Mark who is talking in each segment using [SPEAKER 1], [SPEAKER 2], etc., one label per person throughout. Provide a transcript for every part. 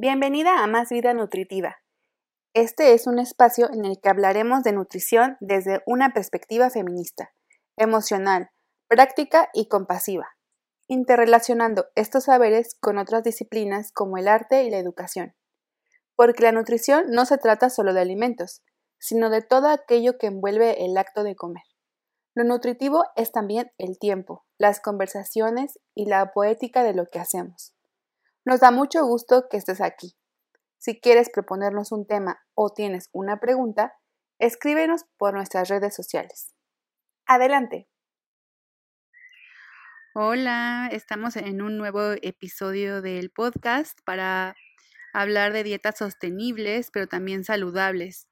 [SPEAKER 1] Bienvenida a Más Vida Nutritiva. Este es un espacio en el que hablaremos de nutrición desde una perspectiva feminista, emocional, práctica y compasiva, interrelacionando estos saberes con otras disciplinas como el arte y la educación. Porque la nutrición no se trata solo de alimentos, sino de todo aquello que envuelve el acto de comer. Lo nutritivo es también el tiempo, las conversaciones y la poética de lo que hacemos. Nos da mucho gusto que estés aquí. Si quieres proponernos un tema o tienes una pregunta, escríbenos por nuestras redes sociales. Adelante. Hola, estamos en un nuevo episodio del podcast para hablar de dietas sostenibles, pero también saludables.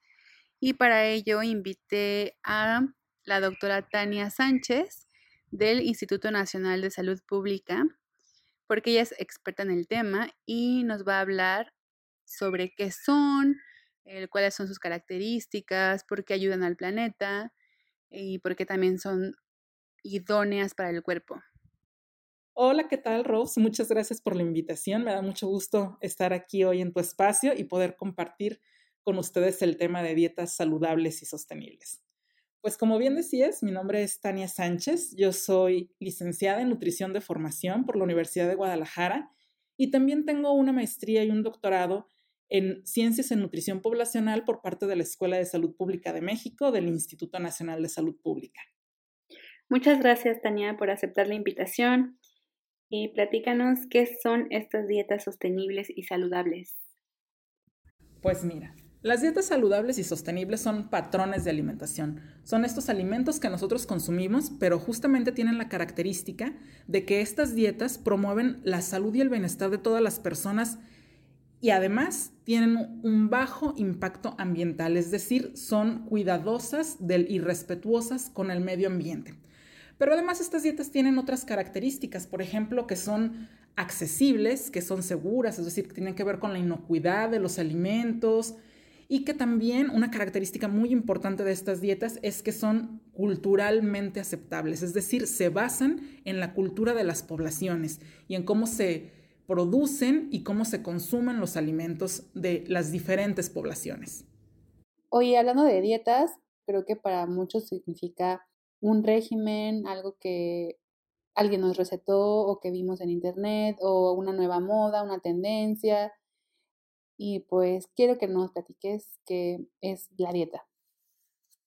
[SPEAKER 1] Y para ello invité a la doctora Tania Sánchez del Instituto Nacional de Salud Pública, porque ella es experta en el tema y nos va a hablar sobre qué son, cuáles son sus características, por qué ayudan al planeta y por qué también son idóneas para el cuerpo.
[SPEAKER 2] Hola, ¿qué tal, Rose? Muchas gracias por la invitación. Me da mucho gusto estar aquí hoy en tu espacio y poder compartir con ustedes el tema de dietas saludables y sostenibles. Pues como bien decías, mi nombre es Tania Sánchez, yo soy licenciada en nutrición de formación por la Universidad de Guadalajara y también tengo una maestría y un doctorado en ciencias en nutrición poblacional por parte de la Escuela de Salud Pública de México del Instituto Nacional de Salud Pública.
[SPEAKER 1] Muchas gracias, Tania, por aceptar la invitación y platícanos qué son estas dietas sostenibles y saludables.
[SPEAKER 2] Pues mira, las dietas saludables y sostenibles son patrones de alimentación. Son estos alimentos que nosotros consumimos, pero justamente tienen la característica de que estas dietas promueven la salud y el bienestar de todas las personas y además tienen un bajo impacto ambiental, es decir, son cuidadosas del, y respetuosas con el medio ambiente. Pero además estas dietas tienen otras características, por ejemplo, que son accesibles, que son seguras, es decir, que tienen que ver con la inocuidad de los alimentos, y que también una característica muy importante de estas dietas es que son culturalmente aceptables, es decir, se basan en la cultura de las poblaciones y en cómo se producen y cómo se consumen los alimentos de las diferentes poblaciones.
[SPEAKER 1] Oye, hablando de dietas, creo que para muchos significa un régimen, algo que alguien nos recetó o que vimos en internet o una nueva moda, una tendencia y pues quiero que nos platiques qué es la dieta.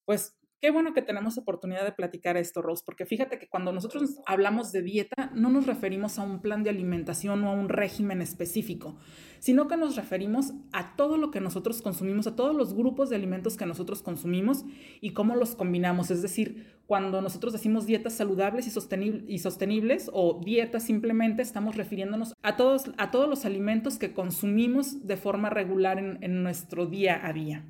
[SPEAKER 2] Pues qué bueno que tenemos oportunidad de platicar esto, Rose, porque fíjate que cuando nosotros hablamos de dieta no nos referimos a un plan de alimentación o a un régimen específico, sino que nos referimos a todo lo que nosotros consumimos, a todos los grupos de alimentos que nosotros consumimos y cómo los combinamos. Es decir, cuando nosotros decimos dietas saludables y, sostenibles o dietas simplemente, estamos refiriéndonos a todos, a todos los alimentos que consumimos de forma regular en nuestro día a día.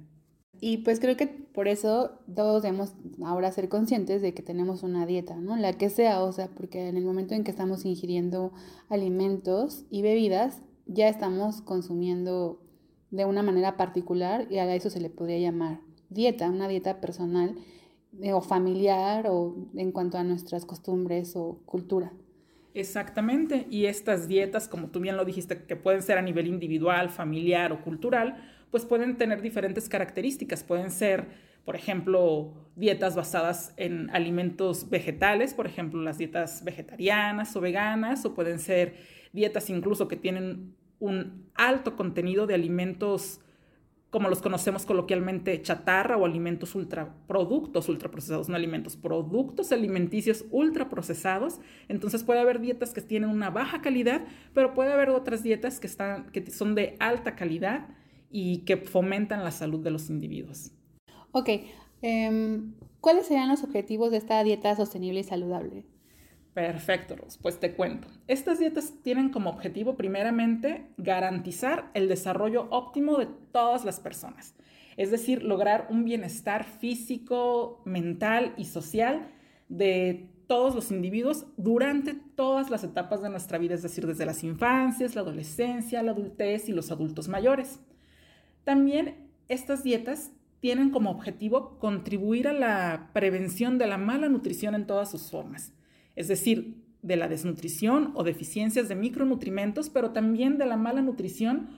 [SPEAKER 1] Y pues creo que por eso todos debemos ahora ser conscientes de que tenemos una dieta, ¿no? La que sea, o sea, porque en el momento en que estamos ingiriendo alimentos y bebidas, ya estamos consumiendo de una manera particular y a eso se le podría llamar dieta, una dieta personal eh, o familiar o en cuanto a nuestras costumbres o cultura.
[SPEAKER 2] Exactamente, y estas dietas, como tú bien lo dijiste, que pueden ser a nivel individual, familiar o cultural, pues pueden tener diferentes características. Pueden ser, por ejemplo, dietas basadas en alimentos vegetales, por ejemplo, las dietas vegetarianas o veganas, o pueden ser dietas incluso que tienen un alto contenido de alimentos como los conocemos coloquialmente, chatarra o alimentos ultraproductos ultraprocesados, no alimentos, productos alimenticios ultraprocesados. Entonces puede haber dietas que tienen una baja calidad, pero puede haber otras dietas que, están, que son de alta calidad y que fomentan la salud de los individuos.
[SPEAKER 1] Ok, em, ¿cuáles serían los objetivos de esta dieta sostenible y saludable?
[SPEAKER 2] Perfecto, Pues te cuento. Estas dietas tienen como objetivo primeramente garantizar el desarrollo óptimo de todas las personas. Es decir, lograr un bienestar físico, mental y social de todos los individuos durante todas las etapas de nuestra vida, es decir, desde las infancias, la adolescencia, la adultez y los adultos mayores. También estas dietas tienen como objetivo contribuir a la prevención de la mala nutrición en todas sus formas, es decir, de la desnutrición o deficiencias de micronutrimentos, pero también de la mala nutrición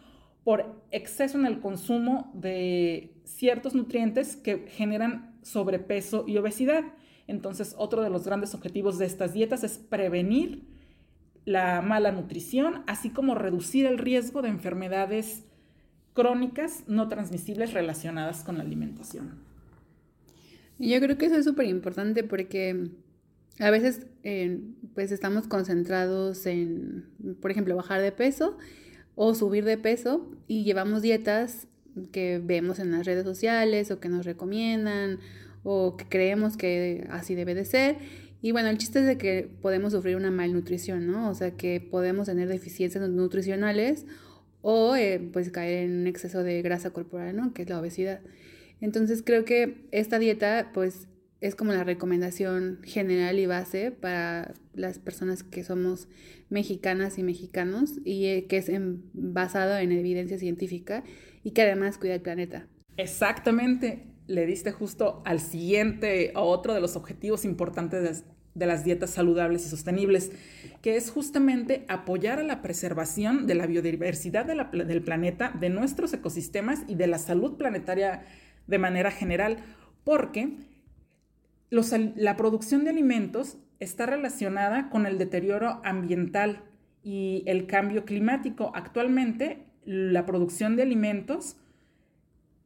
[SPEAKER 2] por exceso en el consumo de ciertos nutrientes que generan sobrepeso y obesidad. Entonces, otro de los grandes objetivos de estas dietas es prevenir la mala nutrición, así como reducir el riesgo de enfermedades crónicas no transmisibles relacionadas con la alimentación.
[SPEAKER 1] Yo creo que eso es súper importante porque a veces eh, pues estamos concentrados en, por ejemplo, bajar de peso o subir de peso y llevamos dietas que vemos en las redes sociales o que nos recomiendan o que creemos que así debe de ser. Y bueno, el chiste es de que podemos sufrir una malnutrición, ¿no? O sea, que podemos tener deficiencias nutricionales o eh, pues caer en un exceso de grasa corporal, ¿no? Que es la obesidad. Entonces creo que esta dieta pues es como la recomendación general y base para las personas que somos mexicanas y mexicanos y eh, que es basado en evidencia científica y que además cuida el planeta.
[SPEAKER 2] Exactamente, le diste justo al siguiente o otro de los objetivos importantes de, las dietas saludables y sostenibles, que es justamente apoyar a la preservación de la biodiversidad del planeta, de nuestros ecosistemas y de la salud planetaria de manera general, porque la producción de alimentos está relacionada con el deterioro ambiental y el cambio climático. Actualmente, la producción de alimentos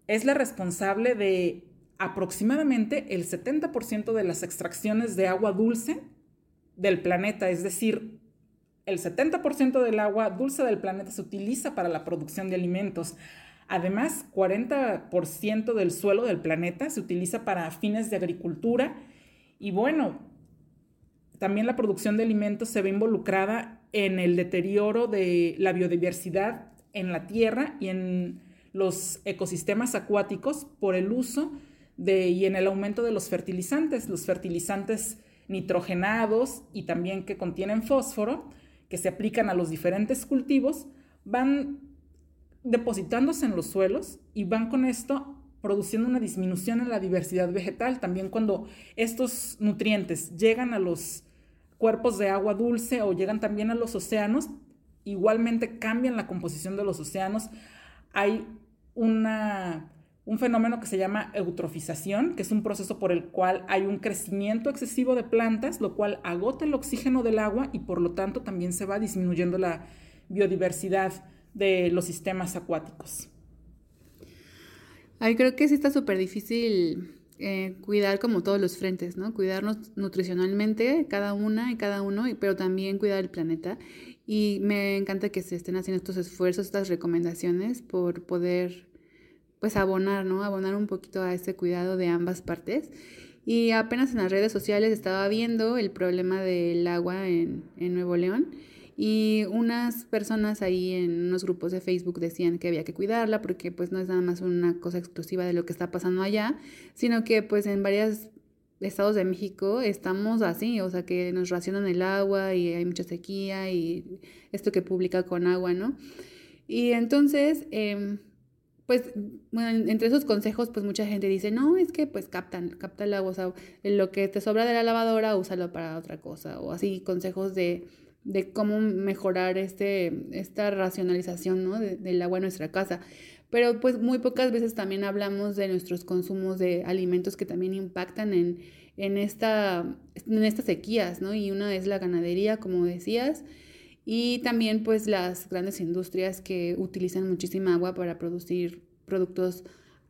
[SPEAKER 2] es la responsable de aproximadamente el 70% de las extracciones de agua dulce del planeta, es decir, el 70% del agua dulce del planeta se utiliza para la producción de alimentos. Además, 40% del suelo del planeta se utiliza para fines de agricultura y bueno, también la producción de alimentos se ve involucrada en el deterioro de la biodiversidad en la tierra y en los ecosistemas acuáticos por el uso y en el aumento de los fertilizantes, los fertilizantes nitrogenados y también que contienen fósforo, que se aplican a los diferentes cultivos, van depositándose en los suelos y van con esto produciendo una disminución en la diversidad vegetal. También cuando estos nutrientes llegan a los cuerpos de agua dulce o llegan también a los océanos, igualmente cambian la composición de los océanos. Hay una, un fenómeno que se llama eutrofización, que es un proceso por el cual hay un crecimiento excesivo de plantas, lo cual agota el oxígeno del agua y por lo tanto también se va disminuyendo la biodiversidad de los sistemas acuáticos.
[SPEAKER 1] Ay, creo que sí está súper difícil eh, cuidar como todos los frentes, ¿no? Cuidarnos nutricionalmente, cada una y cada uno, pero también cuidar el planeta. Y me encanta que se estén haciendo estos esfuerzos, estas recomendaciones por poder, pues, abonar, ¿no? Abonar un poquito a ese cuidado de ambas partes. Y apenas en las redes sociales estaba viendo el problema del agua en, en Nuevo León y unas personas ahí en unos grupos de Facebook decían que había que cuidarla porque pues no es nada más una cosa exclusiva de lo que está pasando allá, sino que pues en varios estados de México estamos así, o sea que nos racionan el agua y hay mucha sequía y esto que publica con agua, ¿no? Y entonces, em, pues, bueno, entre esos consejos, pues mucha gente dice, no, es que pues captan, capta el agua, o sea, lo que te sobra de la lavadora, úsalo para otra cosa, o así consejos de de cómo mejorar este, esta racionalización ¿no? del agua en nuestra casa. Pero pues muy pocas veces también hablamos de nuestros consumos de alimentos que también impactan en, en, esta, en estas sequías, ¿no? Y una es la ganadería, como decías, y también pues las grandes industrias que utilizan muchísima agua para producir productos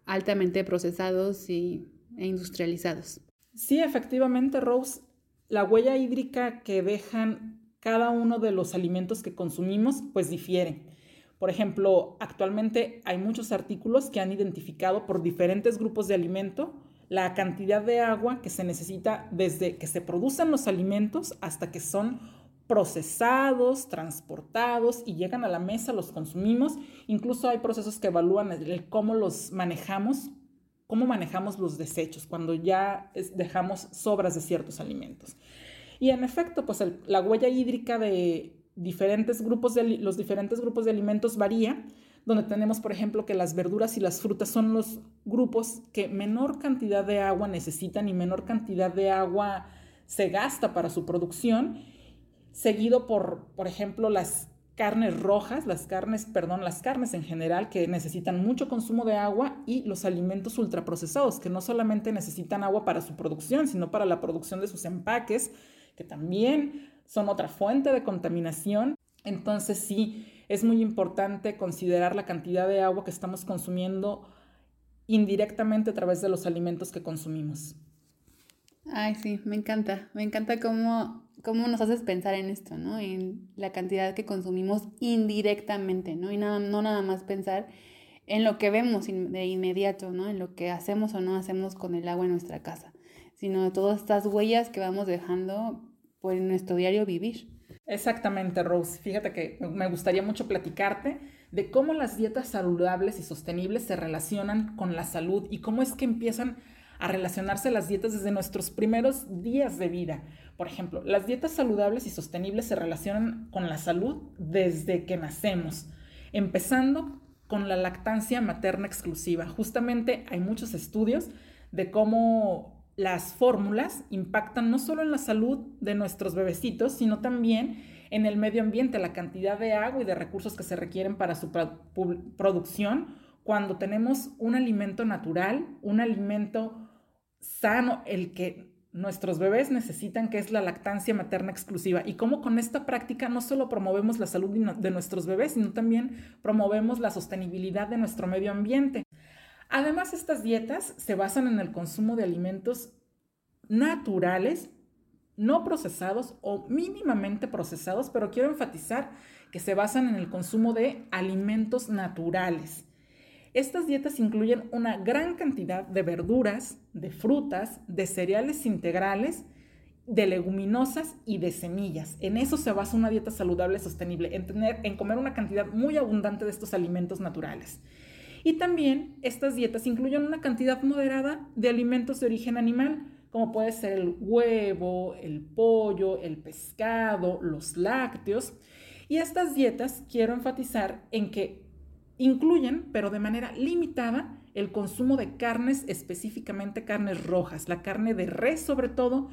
[SPEAKER 1] altamente procesados y, e industrializados.
[SPEAKER 2] Sí, efectivamente, Rose, la huella hídrica que dejan cada uno de los alimentos que consumimos pues difiere. Por ejemplo, actualmente hay muchos artículos que han identificado por diferentes grupos de alimento la cantidad de agua que se necesita desde que se producen los alimentos hasta que son procesados, transportados y llegan a la mesa, los consumimos. Incluso hay procesos que evalúan cómo los manejamos, cómo manejamos los desechos cuando ya dejamos sobras de ciertos alimentos. Y en efecto, pues la huella hídrica de diferentes grupos de, los diferentes grupos de alimentos varía, donde tenemos, por ejemplo, que las verduras y las frutas son los grupos que menor cantidad de agua necesitan y menor cantidad de agua se gasta para su producción, seguido por, por ejemplo, las carnes rojas, las carnes, perdón, las carnes en general que necesitan mucho consumo de agua y los alimentos ultraprocesados que no solamente necesitan agua para su producción, sino para la producción de sus empaques, que también son otra fuente de contaminación. Entonces sí, es muy importante considerar la cantidad de agua que estamos consumiendo indirectamente a través de los alimentos que consumimos.
[SPEAKER 1] Ay, sí, me encanta. Me encanta cómo, cómo nos haces pensar en esto, ¿no? En la cantidad que consumimos indirectamente, ¿no? Y nada, no nada más pensar en lo que vemos de inmediato, ¿no? En lo que hacemos o no hacemos con el agua en nuestra casa, sino todas estas huellas que vamos dejando por nuestro diario vivir.
[SPEAKER 2] Exactamente, Rose. Fíjate que me gustaría mucho platicarte de cómo las dietas saludables y sostenibles se relacionan con la salud y cómo es que empiezan a relacionarse las dietas desde nuestros primeros días de vida. Por ejemplo, las dietas saludables y sostenibles se relacionan con la salud desde que nacemos, empezando con la lactancia materna exclusiva. Justamente hay muchos estudios de cómo las fórmulas impactan no solo en la salud de nuestros bebecitos, sino también en el medio ambiente, la cantidad de agua y de recursos que se requieren para su producción cuando tenemos un alimento natural, un alimento sano, el que nuestros bebés necesitan, que es la lactancia materna exclusiva. Y cómo con esta práctica no solo promovemos la salud de nuestros bebés, sino también promovemos la sostenibilidad de nuestro medio ambiente. Además, estas dietas se basan en el consumo de alimentos naturales, no procesados o mínimamente procesados, pero quiero enfatizar que se basan en el consumo de alimentos naturales. Estas dietas incluyen una gran cantidad de verduras, de frutas, de cereales integrales, de leguminosas y de semillas. En eso se basa una dieta saludable sostenible, en, tener, en comer una cantidad muy abundante de estos alimentos naturales. Y también estas dietas incluyen una cantidad moderada de alimentos de origen animal, como puede ser el huevo, el pollo, el pescado, los lácteos. Y estas dietas quiero enfatizar en que incluyen, pero de manera limitada, el consumo de carnes, específicamente carnes rojas. La carne de res sobre todo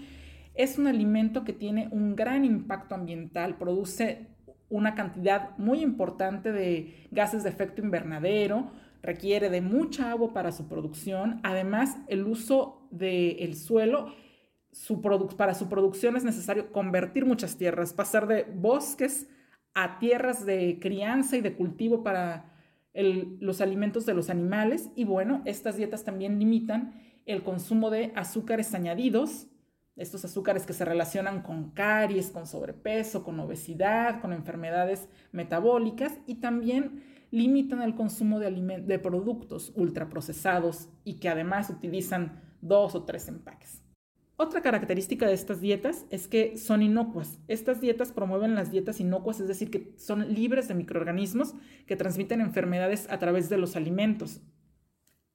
[SPEAKER 2] es un alimento que tiene un gran impacto ambiental, produce una cantidad muy importante de gases de efecto invernadero, requiere de mucha agua para su producción. Además, el uso del suelo, para su producción es necesario convertir muchas tierras, pasar de bosques a tierras de crianza y de cultivo para los alimentos de los animales. Y bueno, estas dietas también limitan el consumo de azúcares añadidos, estos azúcares que se relacionan con caries, con sobrepeso, con obesidad, con enfermedades metabólicas y también limitan el consumo de, de productos ultraprocesados y que además utilizan dos o tres empaques. Otra característica de estas dietas es que son inocuas. Estas dietas promueven las dietas inocuas, es decir, que son libres de microorganismos que transmiten enfermedades a través de los alimentos.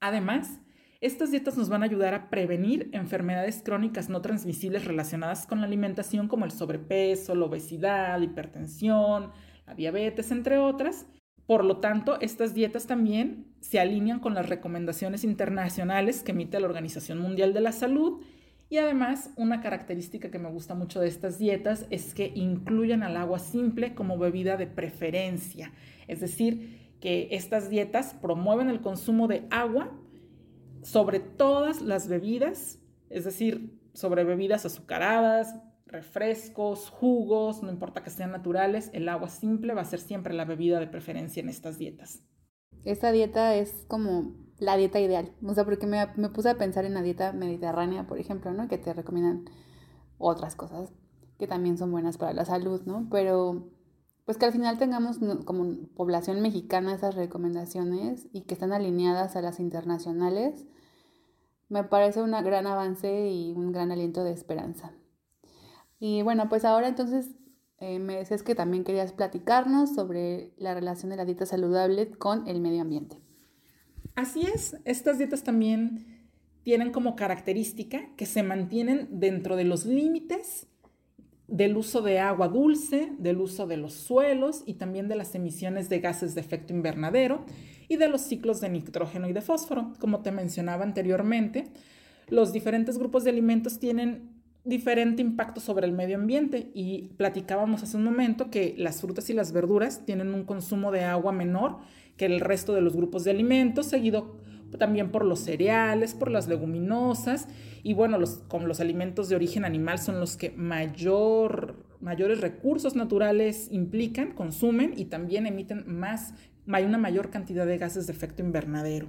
[SPEAKER 2] Además, estas dietas nos van a ayudar a prevenir enfermedades crónicas no transmisibles relacionadas con la alimentación como el sobrepeso, la obesidad, la hipertensión, la diabetes, entre otras, por lo tanto, estas dietas también se alinean con las recomendaciones internacionales que emite la Organización Mundial de la Salud y además una característica que me gusta mucho de estas dietas es que incluyen al agua simple como bebida de preferencia. Es decir, que estas dietas promueven el consumo de agua sobre todas las bebidas, es decir, sobre bebidas azucaradas, refrescos, jugos, no importa que sean naturales, el agua simple va a ser siempre la bebida de preferencia en estas dietas.
[SPEAKER 1] Esta dieta es como la dieta ideal, o sea, porque me, me puse a pensar en la dieta mediterránea, por ejemplo, ¿no? Que te recomiendan otras cosas que también son buenas para la salud, ¿no? Pero pues que al final tengamos como población mexicana esas recomendaciones y que están alineadas a las internacionales, me parece un gran avance y un gran aliento de esperanza. Y bueno, pues ahora entonces eh, me decías que también querías platicarnos sobre la relación de la dieta saludable con el medio ambiente.
[SPEAKER 2] Así es, estas dietas también tienen como característica que se mantienen dentro de los límites del uso de agua dulce, del uso de los suelos y también de las emisiones de gases de efecto invernadero y de los ciclos de nitrógeno y de fósforo. Como te mencionaba anteriormente, los diferentes grupos de alimentos tienen diferente impacto sobre el medio ambiente y platicábamos hace un momento que las frutas y las verduras tienen un consumo de agua menor que el resto de los grupos de alimentos, seguido también por los cereales, por las leguminosas y bueno, los, como los alimentos de origen animal son los que mayor, mayores recursos naturales implican, consumen y también emiten más, hay una mayor cantidad de gases de efecto invernadero.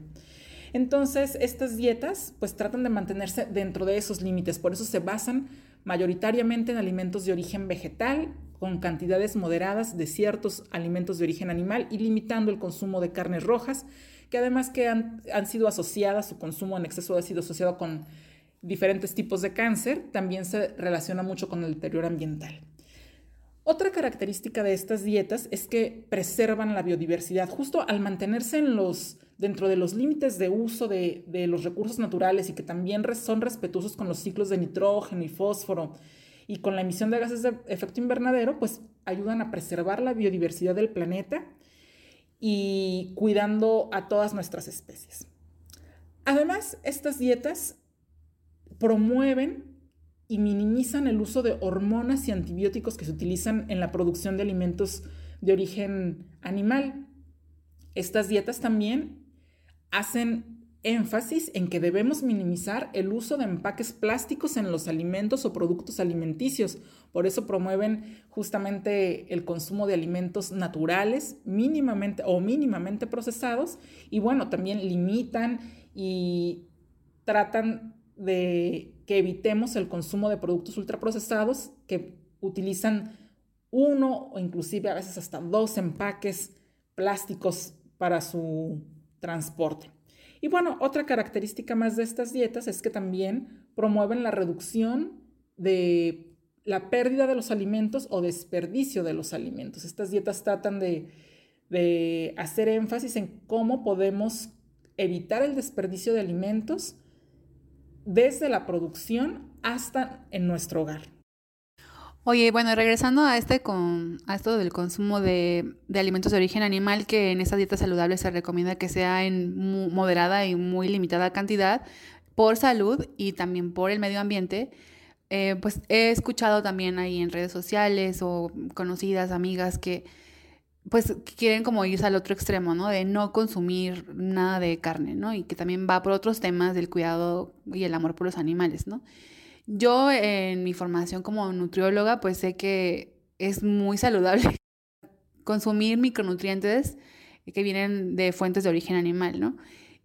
[SPEAKER 2] Entonces, estas dietas pues tratan de mantenerse dentro de esos límites, por eso se basan mayoritariamente en alimentos de origen vegetal, con cantidades moderadas de ciertos alimentos de origen animal y limitando el consumo de carnes rojas, que además que han, han sido asociadas, su consumo en exceso ha sido asociado con diferentes tipos de cáncer, también se relaciona mucho con el deterioro ambiental. Otra característica de estas dietas es que preservan la biodiversidad, justo al mantenerse dentro de los límites de uso de, de los recursos naturales y que también son respetuosos con los ciclos de nitrógeno y fósforo y con la emisión de gases de efecto invernadero, pues ayudan a preservar la biodiversidad del planeta y cuidando a todas nuestras especies. Además, estas dietas promueven y minimizan el uso de hormonas y antibióticos que se utilizan en la producción de alimentos de origen animal. Estas dietas también hacen énfasis en que debemos minimizar el uso de empaques plásticos en los alimentos o productos alimenticios. Por eso promueven justamente el consumo de alimentos naturales, mínimamente o mínimamente procesados y bueno, también limitan y tratan de que evitemos el consumo de productos ultraprocesados que utilizan uno o inclusive a veces hasta dos empaques plásticos para su transporte. Y bueno, otra característica más de estas dietas es que también promueven la reducción de la pérdida de los alimentos o desperdicio de los alimentos. Estas dietas tratan de, de hacer énfasis en cómo podemos evitar el desperdicio de alimentos desde la producción hasta en nuestro hogar.
[SPEAKER 1] Oye, bueno, regresando a este con a esto del consumo de, alimentos de origen animal, que en esta dieta saludable se recomienda que sea en moderada y muy limitada cantidad por salud y también por el medio ambiente. Eh, pues he escuchado también ahí en redes sociales o conocidas, amigas que pues quieren como irse al otro extremo, ¿no? De no consumir nada de carne, ¿no? Y que también va por otros temas del cuidado y el amor por los animales, ¿no? Yo en mi formación como nutrióloga, pues sé que es muy saludable consumir micronutrientes que vienen de fuentes de origen animal, ¿no?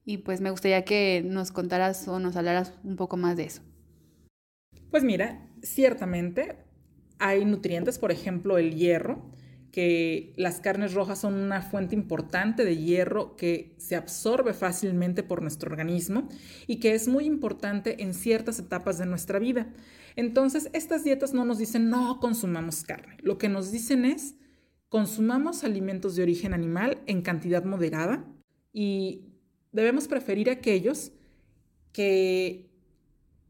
[SPEAKER 1] Y pues me gustaría que nos contaras o nos hablaras un poco más de eso.
[SPEAKER 2] Pues mira, ciertamente hay nutrientes, por ejemplo, el hierro, que las carnes rojas son una fuente importante de hierro que se absorbe fácilmente por nuestro organismo y que es muy importante en ciertas etapas de nuestra vida. Entonces, estas dietas no nos dicen no consumamos carne. Lo que nos dicen es consumamos alimentos de origen animal en cantidad moderada y debemos preferir aquellos que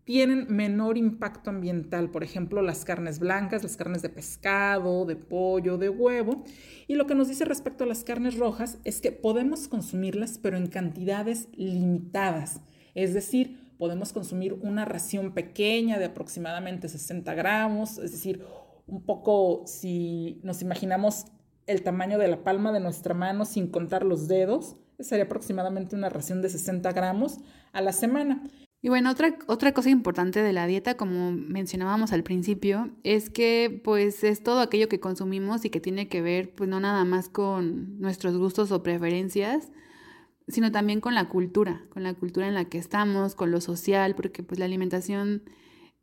[SPEAKER 2] tienen menor impacto ambiental, por ejemplo, las carnes blancas, las carnes de pescado, de pollo, de huevo. Y lo que nos dice respecto a las carnes rojas es que podemos consumirlas, pero en cantidades limitadas. Es decir, podemos consumir una ración pequeña de aproximadamente 60 gramos, es decir, un poco si nos imaginamos el tamaño de la palma de nuestra mano sin contar los dedos, sería aproximadamente una ración de 60 gramos a la semana.
[SPEAKER 1] Y bueno, otra, otra cosa importante de la dieta, como mencionábamos al principio, es que pues es todo aquello que consumimos y que tiene que ver pues no nada más con nuestros gustos o preferencias, sino también con la cultura, con la cultura en la que estamos, con lo social, porque pues la alimentación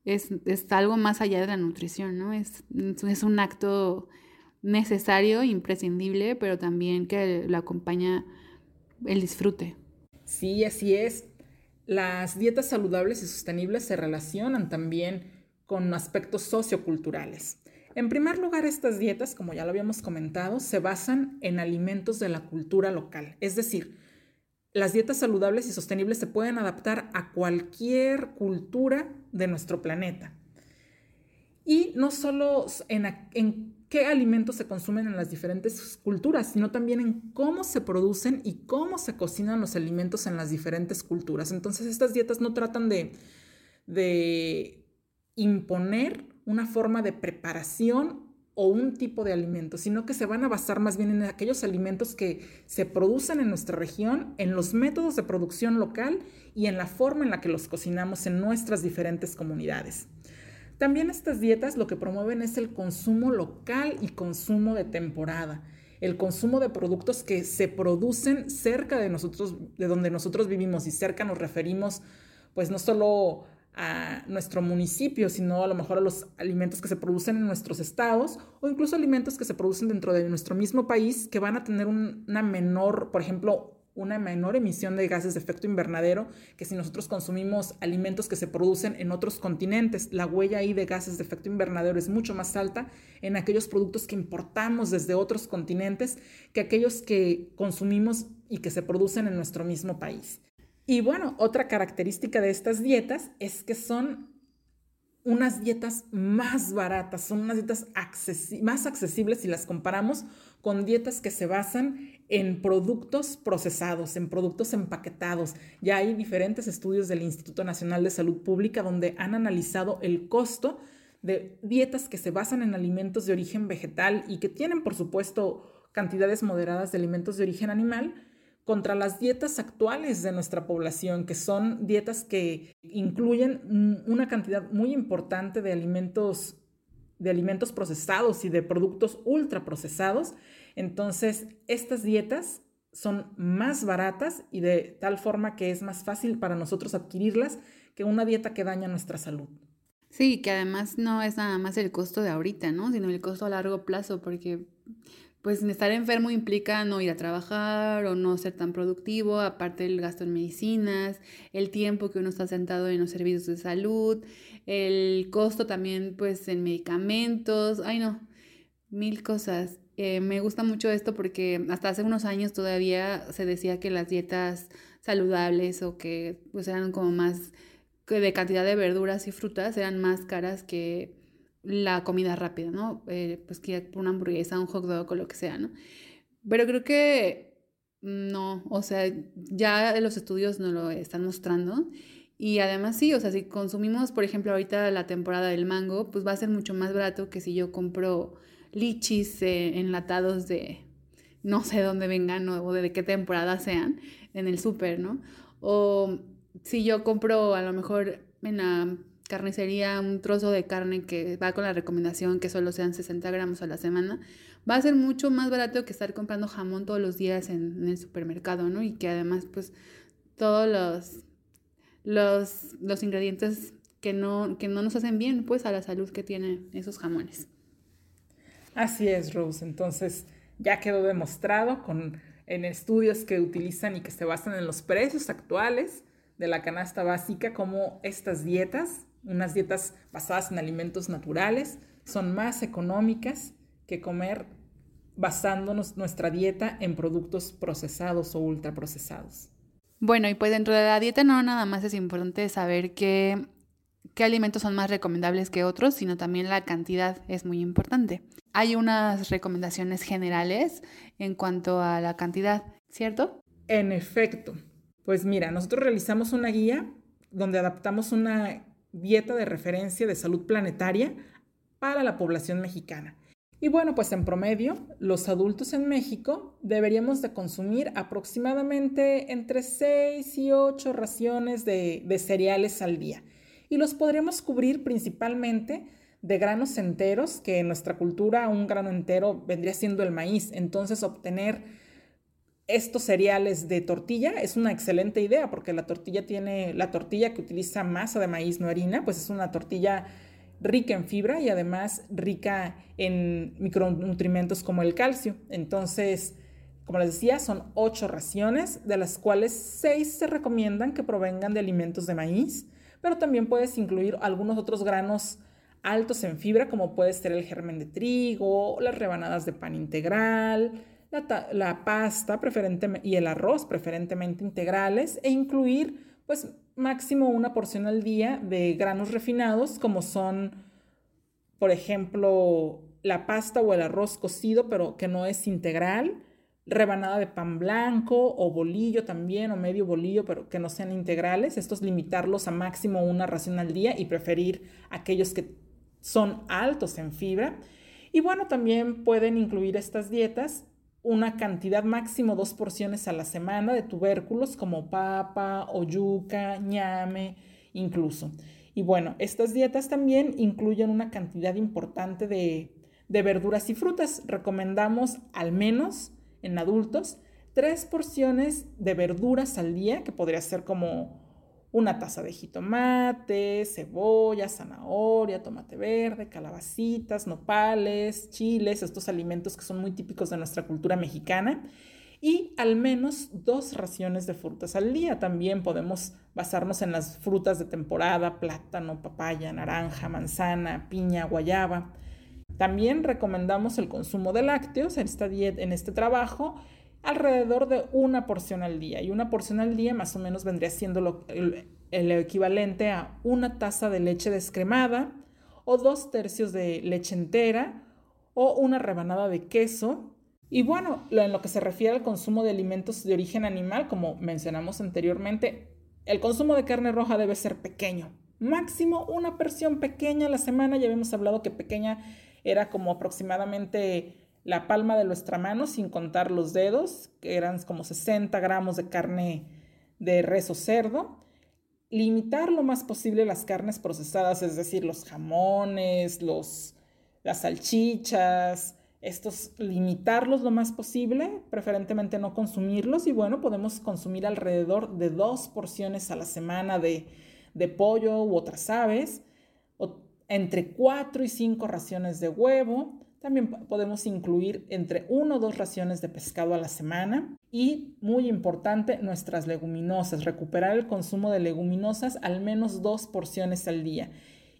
[SPEAKER 1] es, algo más allá de la nutrición, ¿no? Es, es un acto necesario, imprescindible, pero también que lo acompaña el disfrute.
[SPEAKER 2] Sí, así es. Las dietas saludables y sostenibles se relacionan también con aspectos socioculturales. En primer lugar, estas dietas, como ya lo habíamos comentado, se basan en alimentos de la cultura local. Es decir, las dietas saludables y sostenibles se pueden adaptar a cualquier cultura de nuestro planeta. Y no solo en, qué alimentos se consumen en las diferentes culturas, sino también en cómo se producen y cómo se cocinan los alimentos en las diferentes culturas. Entonces, estas dietas no tratan de, imponer una forma de preparación o un tipo de alimento, sino que se van a basar más bien en aquellos alimentos que se producen en nuestra región, en los métodos de producción local y en la forma en la que los cocinamos en nuestras diferentes comunidades. También estas dietas lo que promueven es el consumo local y consumo de temporada, el consumo de productos que se producen cerca de nosotros, de donde nosotros vivimos y cerca nos referimos pues no solo a nuestro municipio, sino a lo mejor a los alimentos que se producen en nuestros estados o incluso alimentos que se producen dentro de nuestro mismo país que van a tener una menor, por ejemplo, una menor emisión de gases de efecto invernadero que si nosotros consumimos alimentos que se producen en otros continentes. La huella ahí de gases de efecto invernadero es mucho más alta en aquellos productos que importamos desde otros continentes que aquellos que consumimos y que se producen en nuestro mismo país. Y bueno, otra característica de estas dietas es que son unas dietas más baratas, son unas dietas más accesibles si las comparamos con dietas que se basan en productos procesados, en productos empaquetados. Ya hay diferentes estudios del Instituto Nacional de Salud Pública donde han analizado el costo de dietas que se basan en alimentos de origen vegetal y que tienen, por supuesto, cantidades moderadas de alimentos de origen animal, contra las dietas actuales de nuestra población, que son dietas que incluyen una cantidad muy importante de alimentos de alimentos procesados y de productos ultraprocesados. Entonces, estas dietas son más baratas y de tal forma que es más fácil para nosotros adquirirlas que una dieta que daña nuestra salud.
[SPEAKER 1] Sí, que además no es nada más el costo de ahorita, ¿no? Sino el costo a largo plazo, porque pues estar enfermo implica no ir a trabajar o no ser tan productivo, aparte el gasto en medicinas, el tiempo que uno está sentado en los servicios de salud, el costo también pues en medicamentos, ay no, mil cosas. Eh, me gusta mucho esto porque hasta hace unos años todavía se decía que las dietas saludables o que pues eran como más de cantidad de verduras y frutas eran más caras que la comida rápida, ¿no? Eh, pues que una hamburguesa, un hot dog o lo que sea, ¿no? Pero creo que no, o sea, ya los estudios nos lo están mostrando. Y además sí, o sea, si consumimos, por ejemplo, ahorita la temporada del mango, pues va a ser mucho más barato que si yo compro lichis eh, enlatados de no sé dónde vengan o de qué temporada sean en el súper, ¿no? O si yo compro a lo mejor en la carnicería un trozo de carne que va con la recomendación que solo sean 60 gramos a la semana, va a ser mucho más barato que estar comprando jamón todos los días en, el supermercado, ¿no? Y que además, pues, todos los, los, los ingredientes que no, que no nos hacen bien, pues, a la salud que tienen esos jamones.
[SPEAKER 2] Así es, Rose. Entonces, ya quedó demostrado con, en estudios que utilizan y que se basan en los precios actuales de la canasta básica, como estas dietas unas dietas basadas en alimentos naturales son más económicas que comer basándonos nuestra dieta en productos procesados o ultraprocesados.
[SPEAKER 1] Bueno, y pues dentro de la dieta no nada más es importante saber qué, qué alimentos son más recomendables que otros, sino también la cantidad es muy importante. Hay unas recomendaciones generales en cuanto a la cantidad, ¿cierto?
[SPEAKER 2] En efecto. Pues mira, nosotros realizamos una guía donde adaptamos una dieta de referencia de salud planetaria para la población mexicana. Y bueno, pues en promedio, los adultos en México deberíamos de consumir aproximadamente entre 6 y 8 raciones de, de cereales al día. Y los podríamos cubrir principalmente de granos enteros, que en nuestra cultura un grano entero vendría siendo el maíz. Entonces obtener estos cereales de tortilla es una excelente idea porque la tortilla tiene, la tortilla que utiliza masa de maíz, no harina, pues es una tortilla rica en fibra y además rica en micronutrientes como el calcio. Entonces, como les decía, son ocho raciones, de las cuales seis se recomiendan que provengan de alimentos de maíz, pero también puedes incluir algunos otros granos altos en fibra, como puede ser el germen de trigo, las rebanadas de pan integral, la, pasta preferentemente, y el arroz preferentemente integrales e incluir pues máximo una porción al día de granos refinados como son, por ejemplo, la pasta o el arroz cocido pero que no es integral, rebanada de pan blanco o bolillo también, o medio bolillo, pero que no sean integrales. Estos limitarlos a máximo una ración al día y preferir aquellos que son altos en fibra. Y bueno, también pueden incluir estas dietas una cantidad máximo dos porciones a la semana de tubérculos como papa o yuca, ñame, incluso. Y bueno, estas dietas también incluyen una cantidad importante de, de verduras y frutas. Recomendamos al menos en adultos tres porciones de verduras al día, que podría ser como una taza de jitomate, cebolla, zanahoria, tomate verde, calabacitas, nopales, chiles, estos alimentos que son muy típicos de nuestra cultura mexicana. Y al menos dos raciones de frutas al día. También podemos basarnos en las frutas de temporada, plátano, papaya, naranja, manzana, piña, guayaba. También recomendamos el consumo de lácteos en, esta en este trabajo alrededor de una porción al día. Y una porción al día más o menos vendría siendo el, el, equivalente a una taza de leche descremada o dos tercios de leche entera o una rebanada de queso. Y bueno, en lo que se refiere al consumo de alimentos de origen animal, como mencionamos anteriormente, el consumo de carne roja debe ser pequeño. Máximo una porción pequeña a la semana. Ya habíamos hablado que pequeña era como aproximadamente la palma de nuestra mano sin contar los dedos, que eran como 60 gramos de carne de res o cerdo. Limitar lo más posible las carnes procesadas, es decir, los jamones, los, las salchichas, estos limitarlos lo más posible, preferentemente no consumirlos y bueno, podemos consumir alrededor de dos porciones a la semana de, de pollo u otras aves, entre cuatro y cinco raciones de huevo, también podemos incluir entre uno o dos raciones de pescado a la semana y, muy importante, nuestras leguminosas, recuperar el consumo de leguminosas al menos dos porciones al día.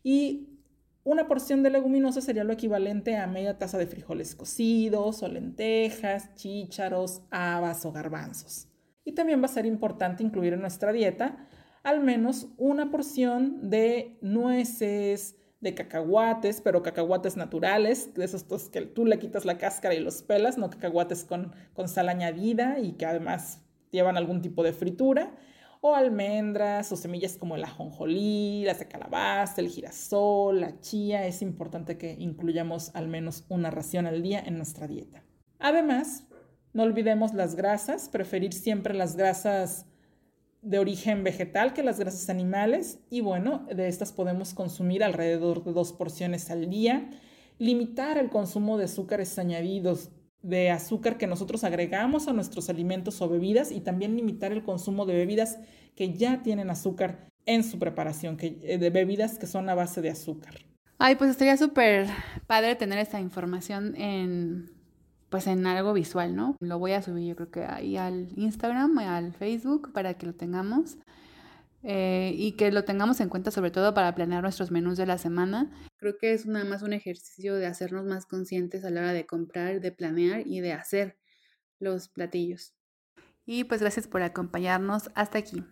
[SPEAKER 2] Y una porción de leguminosas sería lo equivalente a media taza de frijoles cocidos o lentejas, chícharos, habas o garbanzos. Y también va a ser importante incluir en nuestra dieta al menos una porción de nueces, de cacahuates, pero cacahuates naturales, de esos que tú le quitas la cáscara y los pelas, no cacahuates con, con sal añadida y que además llevan algún tipo de fritura, o almendras o semillas como el ajonjolí, las de calabaza, el girasol, la chía. Es importante que incluyamos al menos una ración al día en nuestra dieta. Además, no olvidemos las grasas, preferir siempre las grasas de origen vegetal que las grasas animales y bueno, de estas podemos consumir alrededor de dos porciones al día. Limitar el consumo de azúcares añadidos, de azúcar que nosotros agregamos a nuestros alimentos o bebidas y también limitar el consumo de bebidas que ya tienen azúcar en su preparación, que, eh, de bebidas que son a base de azúcar.
[SPEAKER 1] Ay, pues estaría súper padre tener esta información en pues en algo visual, ¿no? Lo voy a subir yo creo que ahí al Instagram, al Facebook, para que lo tengamos. Eh, y que lo tengamos en cuenta sobre todo para planear nuestros menús de la semana. Creo que es nada más un ejercicio de hacernos más conscientes a la hora de comprar, de planear y de hacer los platillos. Y pues gracias por acompañarnos hasta aquí.